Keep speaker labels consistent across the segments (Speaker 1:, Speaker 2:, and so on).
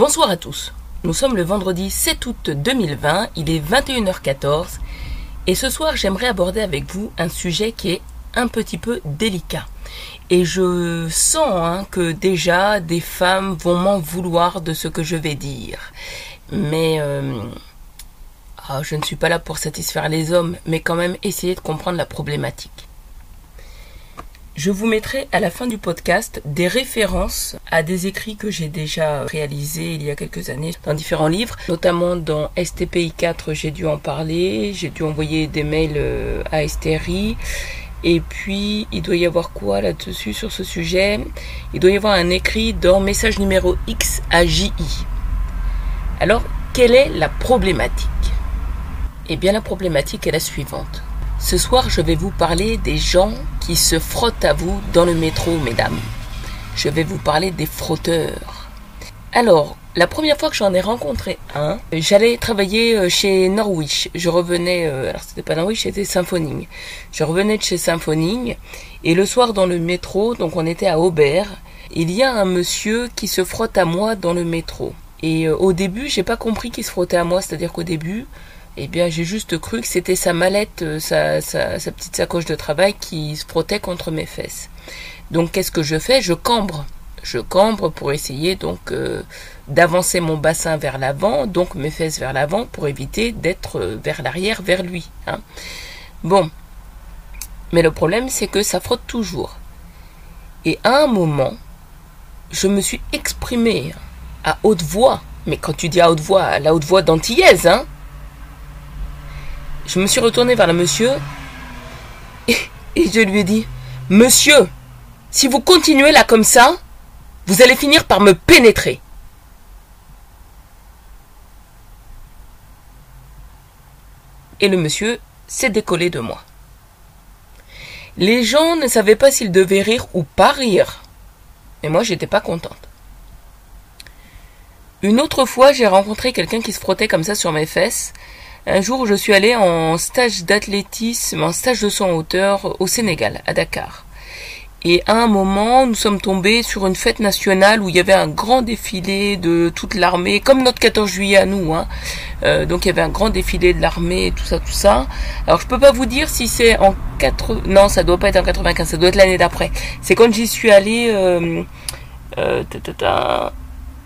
Speaker 1: Bonsoir à tous. Nous sommes le vendredi 7 août 2020, il est 21h14 et ce soir j'aimerais aborder avec vous un sujet qui est un petit peu délicat. Et je sens hein, que déjà des femmes vont m'en vouloir de ce que je vais dire. Mais euh, ah, je ne suis pas là pour satisfaire les hommes, mais quand même essayer de comprendre la problématique. Je vous mettrai à la fin du podcast des références à des écrits que j'ai déjà réalisés il y a quelques années dans différents livres, notamment dans STPI 4, j'ai dû en parler, j'ai dû envoyer des mails euh, à STRI. Et puis, il doit y avoir quoi là-dessus sur ce sujet? Il doit y avoir un écrit dans message numéro X à JI. Alors, quelle est la problématique? Eh bien, la problématique est la suivante. Ce soir, je vais vous parler des gens qui se frottent à vous dans le métro, mesdames. Je vais vous parler des frotteurs. Alors, la première fois que j'en ai rencontré un, j'allais travailler euh, chez Norwich. Je revenais, euh, alors c'était pas Norwich, c'était Symphoning. Je revenais de chez Symphoning et le soir dans le métro, donc on était à Aubert, il y a un monsieur qui se frotte à moi dans le métro. Et euh, au début, j'ai pas compris qu'il se frottait à moi, c'est-à-dire qu'au début, eh bien, j'ai juste cru que c'était sa mallette, euh, sa, petite sacoche de travail qui se frottait contre mes fesses. Donc, qu'est-ce que je fais? Je cambre. Je cambre pour essayer donc euh, d'avancer mon bassin vers l'avant, donc mes fesses vers l'avant, pour éviter d'être euh, vers l'arrière, vers lui. Hein. Bon. Mais le problème, c'est que ça frotte toujours. Et à un moment, je me suis exprimé à haute voix. Mais quand tu dis à haute voix, la haute voix d'antillaise, hein je me suis retourné vers le monsieur et, et, je lui ai dit Monsieur, si vous continuez là comme ça, vous allez finir par me pénétrer. Et le monsieur s'est décollé de moi. Les gens ne savaient pas s'ils devaient rire ou pas rire. Mais moi, j'étais pas contente. Une autre fois, j'ai rencontré quelqu'un qui se frottait comme ça sur mes fesses un jour, je suis allée en stage d'athlétisme, en stage de saut en hauteur au Sénégal, à Dakar. Et à un moment, nous sommes tombés sur une fête nationale où il y avait un grand défilé de toute l'armée, comme notre 14 juillet à nous. Hein. Euh, donc il y avait un grand défilé de l'armée, tout ça, tout ça. Alors je peux pas vous dire si c'est en 4... Non, ça doit pas être en 95, ça doit être l'année d'après. C'est quand j'y suis allée... Euh, euh,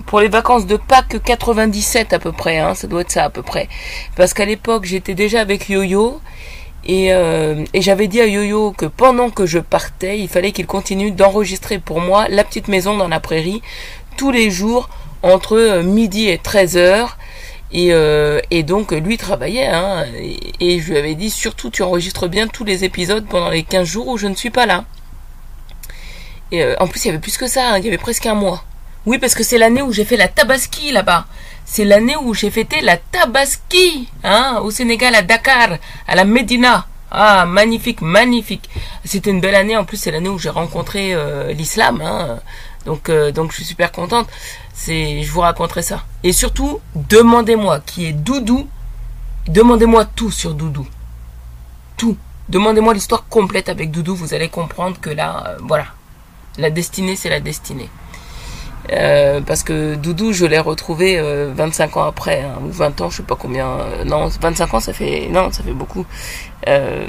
Speaker 1: pour les vacances de Pâques 97 à peu près, hein, ça doit être ça à peu près. Parce qu'à l'époque j'étais déjà avec Yo-Yo et, euh, et j'avais dit à Yo-Yo que pendant que je partais, il fallait qu'il continue d'enregistrer pour moi la petite maison dans la prairie tous les jours entre euh, midi et 13 heures. Et, euh, et donc lui travaillait, hein, et, et, je lui avais dit surtout tu enregistres bien tous les épisodes pendant les 15 jours où je ne suis pas là. Et euh, en plus il y avait plus que ça, hein, il y avait presque un mois. Oui, parce que c'est l'année où j'ai fait la tabaski là-bas. C'est l'année où j'ai fêté la tabaski, hein, au Sénégal, à Dakar, à la Médina. Ah, magnifique, magnifique. C'était une belle année. En plus, c'est l'année où j'ai rencontré euh, l'islam. Hein. Donc, euh, donc, je suis super contente. C'est, je vous raconterai ça. Et surtout, demandez-moi qui est Doudou. Demandez-moi tout sur Doudou. Tout. Demandez-moi l'histoire complète avec Doudou. Vous allez comprendre que là, euh, voilà, la destinée, c'est la destinée. Euh, parce que Doudou, je l'ai retrouvé euh, 25 ans après, hein, ou 20 ans, je sais pas combien. Euh, non, 25 ans, ça fait non, ça fait beaucoup. Euh,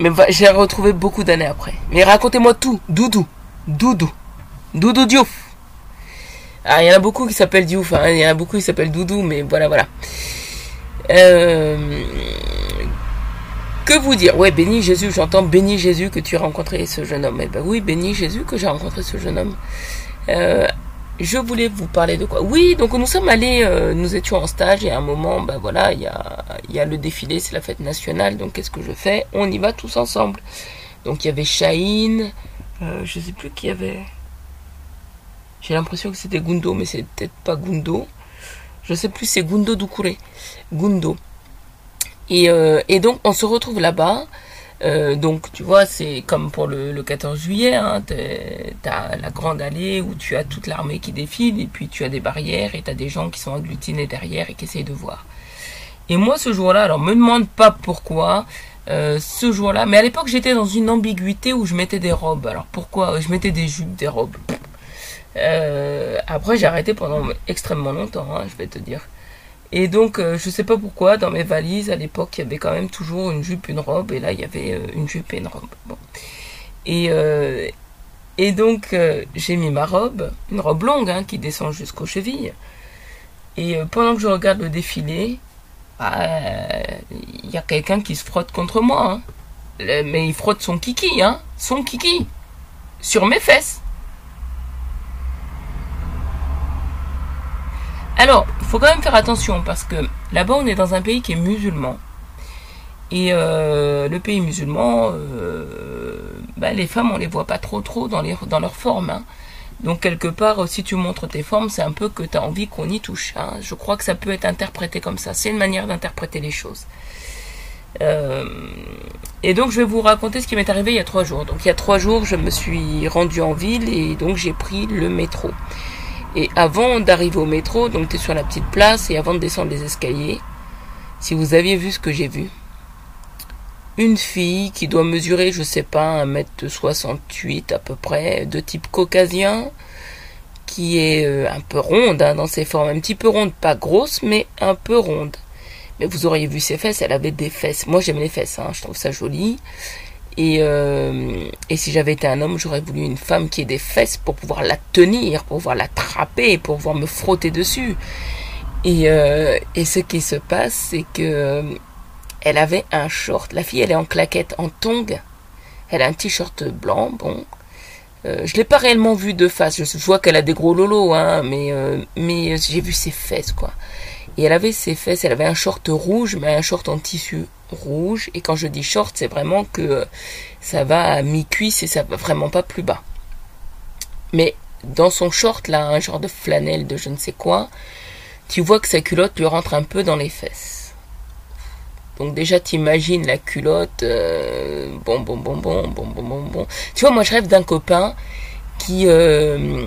Speaker 1: mais j'ai retrouvé beaucoup d'années après. Mais racontez-moi tout, Doudou, Doudou, Doudou Diouf. Ah, il y en a beaucoup qui s'appellent Diouf, hein, il y en a beaucoup qui s'appellent Doudou, mais voilà, voilà. que vous dire? Ouais, béni Jésus, j'entends béni Jésus que tu as rencontré ce jeune homme. Eh ben oui, béni Jésus que j'ai rencontré ce jeune homme. Euh, je voulais vous parler de quoi Oui, donc nous sommes allés, euh, nous étions en stage et à un moment, ben voilà, il y a, le défilé, c'est la fête nationale, donc qu'est-ce que je fais? On y va tous ensemble. Donc il y avait Shaheen, euh, je sais plus qui y avait. J'ai l'impression que c'était Gundo, mais c'est peut-être pas Gundo. Je sais plus, c'est Gundo Doucouré. Gundo. Et, euh, et donc on se retrouve là-bas. Euh, donc tu vois, c'est comme pour le, le 14 juillet, hein, t'as la grande allée où tu as toute l'armée qui défile et puis tu as des barrières et t'as des gens qui sont agglutinés derrière et qui essayent de voir. Et moi ce jour-là, alors me demande pas pourquoi, euh, ce jour-là, mais à l'époque j'étais dans une ambiguïté où je mettais des robes. Alors pourquoi Je mettais des jupes, des robes? Euh, après, j'ai arrêté pendant extrêmement longtemps, hein, je vais te dire. Et donc, euh, je sais pas pourquoi, dans mes valises, à l'époque, il y avait quand même toujours une jupe, une robe, et là, il y avait euh, une jupe et une robe. Et, euh, et donc, euh, j'ai mis ma robe, une robe longue, hein, qui descend jusqu'aux chevilles. Et pendant que je regarde le défilé, bah, il y a quelqu'un qui se frotte contre moi. hein. Mais il frotte son kiki, hein, son kiki, sur mes fesses. Alors, faut quand même faire attention parce que là-bas, on est dans un pays qui est musulman. Et euh, le pays musulman, euh, bah, les femmes, on les voit pas trop trop dans, les, dans leur forme. hein. Donc quelque part, euh, si tu montres tes formes, c'est un peu que tu as envie qu'on y touche. hein. Je crois que ça peut être interprété comme ça. C'est une manière d'interpréter les choses. Et donc je vais vous raconter ce qui m'est arrivé il y a trois jours. Donc il y a trois jours, je me suis rendue en ville et donc j'ai pris le métro. Et avant d'arriver au métro, donc tu es sur la petite place et avant de descendre les escaliers, si vous aviez vu ce que j'ai vu, une fille qui doit mesurer, je sais pas, 1m68 à peu près, de type caucasien, qui est euh, un peu ronde hein, dans ses formes, un petit peu ronde, pas grosse, mais un peu ronde. Mais vous auriez vu ses fesses, elle avait des fesses. Moi j'aime les fesses, hein, je trouve ça joli. Et, euh, et si j'avais été un homme, j'aurais voulu une femme qui ait des fesses pour pouvoir la tenir, pour pouvoir l'attraper, pour pouvoir me frotter dessus. Et, euh, et ce qui se passe, c'est que euh, elle avait un short. La fille, elle est en claquette, en tongue. Elle a un t-shirt blanc, bon. Euh, je l'ai pas réellement vue de face. Je, vois qu'elle a des gros lolos, hein, mais mais j'ai vu ses fesses, quoi. Et elle avait ses fesses. Elle avait un short rouge, mais un short en tissu rouge. Et quand je dis short, c'est vraiment que euh, ça va à mi-cuisse et ça va vraiment pas plus bas. Mais dans son short là, un genre de flanelle de je ne sais quoi, tu vois que sa culotte lui rentre un peu dans les fesses. Donc déjà t'imagines la culotte, euh, bon bon bon bon bon bon bon bon. Tu vois moi je rêve d'un copain qui euh,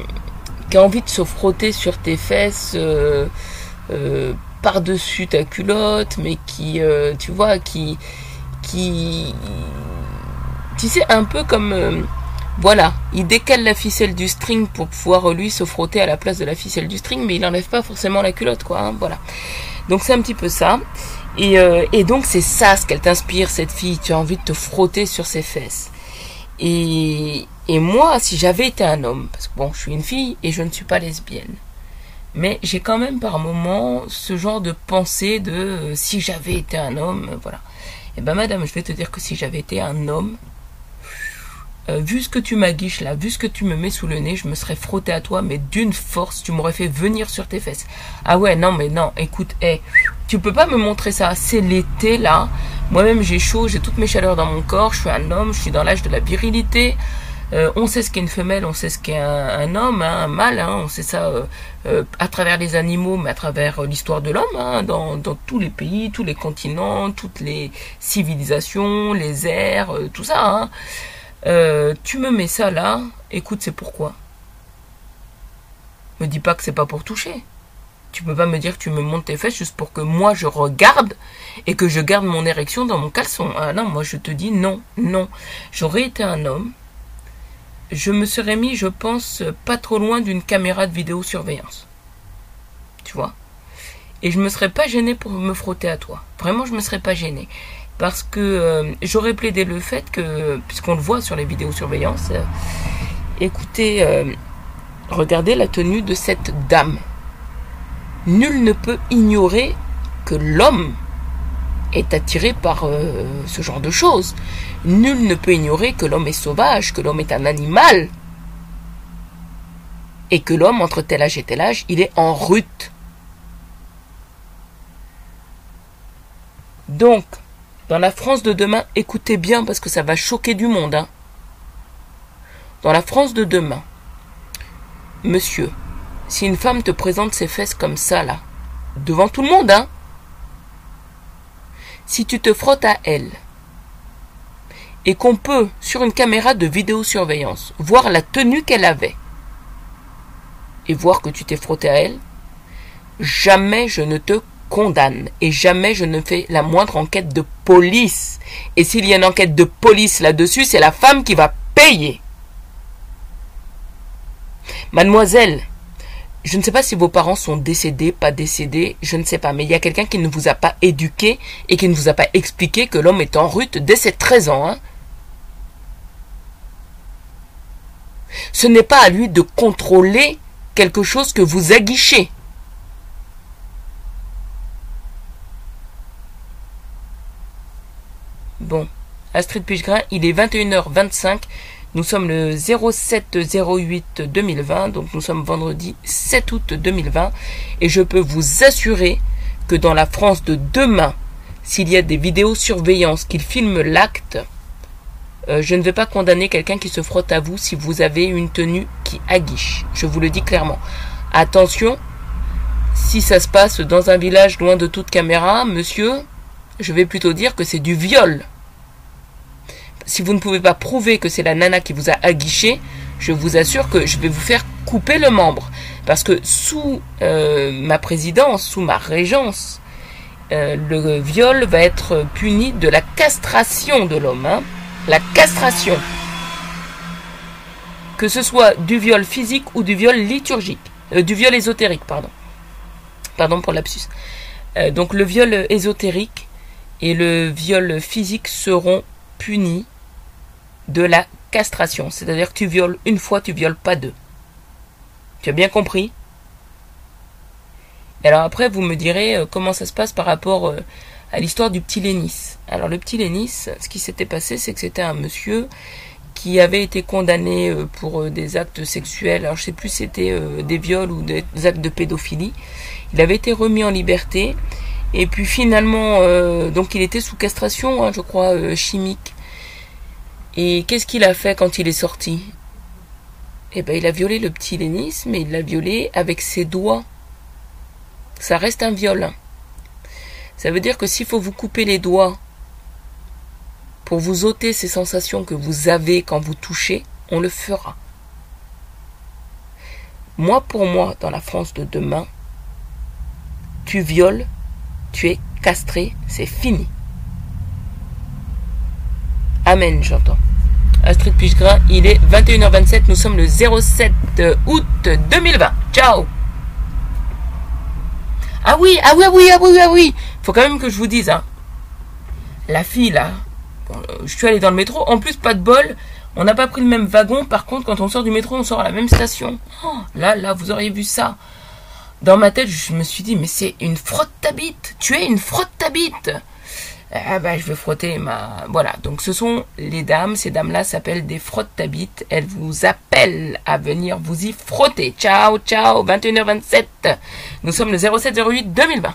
Speaker 1: qui a envie de se frotter sur tes fesses euh, euh, par dessus ta culotte, mais qui euh, tu vois qui qui tu sais un peu comme euh, voilà, il décale la ficelle du string pour pouvoir euh, lui se frotter à la place de la ficelle du string, mais il n'enlève pas forcément la culotte, quoi. hein, voilà. Donc c'est un petit peu ça. Et, et donc c'est ça ce qu'elle t'inspire, cette fille. Tu as envie de te frotter sur ses fesses. Et, et moi, si j'avais été un homme, parce que bon, je suis une fille et je ne suis pas lesbienne, mais j'ai quand même par moment ce genre de pensée de euh, si j'avais été un homme, euh, voilà. Et ben madame, je vais te dire que si j'avais été un homme, euh, vu ce que tu m'aguiches là, vu ce que tu me mets sous le nez, je me serais frotté à toi, mais d'une force, tu m'aurais fait venir sur tes fesses. Ah ouais, non, mais non, écoute, hé, tu peux pas me montrer ça, c'est l'été là. Moi-même j'ai chaud, j'ai toutes mes chaleurs dans mon corps, je suis un homme, je suis dans l'âge de la virilité. Euh, on sait ce qu'est une femelle, on sait ce qu'est un, homme, hein, un mâle, hein, on sait ça euh, euh, à travers les animaux, mais à travers l'histoire de l'homme, hein, dans, tous les pays, tous les continents, toutes les civilisations, les airs, tout ça. Tu me mets ça là, écoute, c'est pourquoi? Me dis pas que c'est pas pour toucher. Tu peux pas me dire que tu me montes tes fesses juste pour que moi je regarde et que je garde mon érection dans mon caleçon. Ah non, moi je te dis non, non. J'aurais été un homme, je me serais mis, je pense, pas trop loin d'une caméra de vidéosurveillance. Tu vois? Et je me serais pas gêné pour me frotter à toi. Vraiment, je me serais pas gêné. Parce que euh, j'aurais plaidé le fait que, puisqu'on le voit sur les vidéosurveillances, euh, écoutez, euh, regardez la tenue de cette dame. Nul ne peut ignorer que l'homme est attiré par euh, ce genre de choses. Nul ne peut ignorer que l'homme est sauvage, que l'homme est un animal. Et que l'homme, entre tel âge et tel âge, il est en rute. Donc, dans la France de demain, écoutez bien parce que ça va choquer du monde. Hein. Dans la France de demain, monsieur, si une femme te présente ses fesses comme ça, là, devant tout le monde, hein, si tu te frottes à elle, et qu'on peut, sur une caméra de vidéosurveillance, voir la tenue qu'elle avait, et voir que tu t'es frotté à elle, jamais je ne te condamne et jamais je ne fais la moindre enquête de police. Et s'il y a une enquête de police là-dessus, c'est la femme qui va payer. Mademoiselle, je ne sais pas si vos parents sont décédés, pas décédés, je ne sais pas, mais il y a quelqu'un qui ne vous a pas éduqué et qui ne vous a pas expliqué que l'homme est en rute dès ses 13 ans. Hein. Ce n'est pas à lui de contrôler quelque chose que vous aguichez. Bon, Astrid Pichegrin, il est 21h25. Nous sommes le 07 08 2020, donc nous sommes vendredi 7 août 2020, et je peux vous assurer que dans la France de demain, s'il y a des vidéosurveillances qui filment l'acte, euh, je ne vais pas condamner quelqu'un qui se frotte à vous si vous avez une tenue qui aguiche. Je vous le dis clairement. Attention, si ça se passe dans un village loin de toute caméra, monsieur, je vais plutôt dire que c'est du viol. Si vous ne pouvez pas prouver que c'est la nana qui vous a aguiché, je vous assure que je vais vous faire couper le membre. Parce que sous euh, ma présidence, sous ma régence, euh, le viol va être puni de la castration de l'homme. Hein la castration. Que ce soit du viol physique ou du viol liturgique, euh, du viol ésotérique, pardon. Pardon pour l'absus. Donc le viol ésotérique et le viol physique seront punis de la castration. C'est-à-dire que tu violes une fois, tu violes pas deux. Tu as bien compris? Alors après, vous me direz euh, comment ça se passe par rapport à l'histoire du petit Lénis. Alors le petit Lénis, ce qui s'était passé, c'est que c'était un monsieur qui avait été condamné euh, pour euh, des actes sexuels, alors je sais plus si c'était euh, des viols ou des actes de pédophilie. Il avait été remis en liberté et puis finalement, donc il était sous castration, hein, je crois, chimique. Et qu'est-ce qu'il a fait quand il est sorti? Eh ben, il a violé le petit Lénis, mais il l'a violé avec ses doigts. Ça reste un viol. Ça veut dire que s'il faut vous couper les doigts pour vous ôter ces sensations que vous avez quand vous touchez, on le fera. Moi, pour moi, dans la France de demain, tu violes, tu es castré, c'est fini. Amen, j'entends. Astrid Pichegrin, il est 21h27, nous sommes le 07 août 2020. Ciao Ah oui, ah oui, ah oui, ah oui, ah oui faut quand même que je vous dise, hein, la fille là, euh, je suis allé dans le métro, en plus pas de bol, on n'a pas pris le même wagon, par contre quand on sort du métro, on sort à la même station. Oh, là, là, vous auriez vu ça. Dans ma tête, je me suis dit, mais c'est une frotte ta bite, tu es une frotte ta bite. Ah bah je vais frotter ma... Voilà, donc ce sont les dames, ces dames-là s'appellent des frottes bite elles vous appellent à venir vous y frotter. Ciao, ciao, 21h27. Nous sommes le 0708 2020.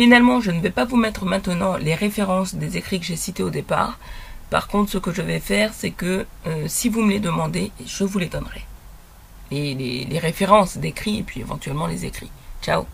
Speaker 1: Finalement, je ne vais pas vous mettre maintenant les références des écrits que j'ai cités au départ. Par contre, ce que je vais faire, c'est que euh, si vous me les demandez, je vous les donnerai. les références d'écrits et puis éventuellement les écrits. Ciao